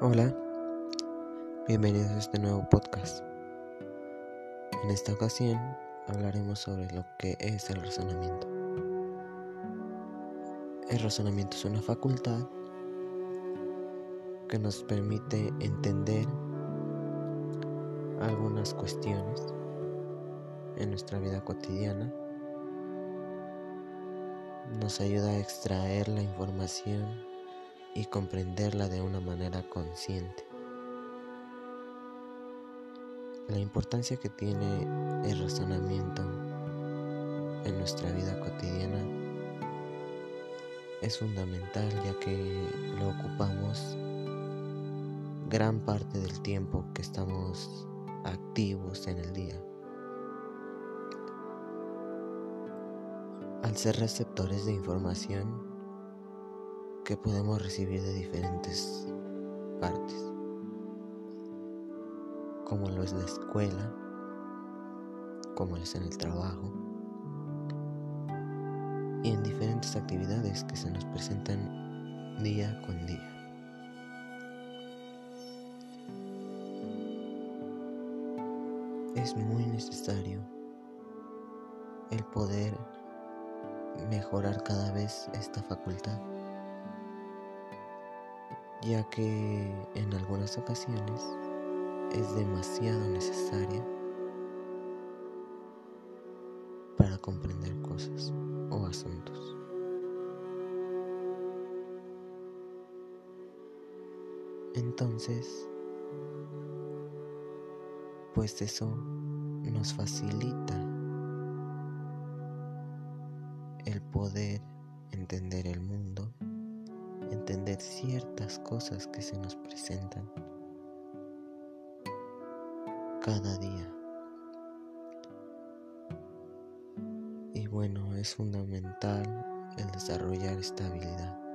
Hola, bienvenidos a este nuevo podcast. En esta ocasión hablaremos sobre lo que es el razonamiento. El razonamiento es una facultad que nos permite entender algunas cuestiones en nuestra vida cotidiana. Nos ayuda a extraer la información y comprenderla de una manera consciente. La importancia que tiene el razonamiento en nuestra vida cotidiana es fundamental ya que lo ocupamos gran parte del tiempo que estamos activos en el día. Al ser receptores de información que podemos recibir de diferentes partes, como lo es la escuela, como lo es en el trabajo y en diferentes actividades que se nos presentan día con día. Es muy necesario el poder mejorar cada vez esta facultad, ya que en algunas ocasiones es demasiado necesaria para comprender cosas o asuntos. Entonces, pues eso nos facilita el poder entender el mundo, entender ciertas cosas que se nos presentan cada día. Y bueno, es fundamental el desarrollar esta habilidad.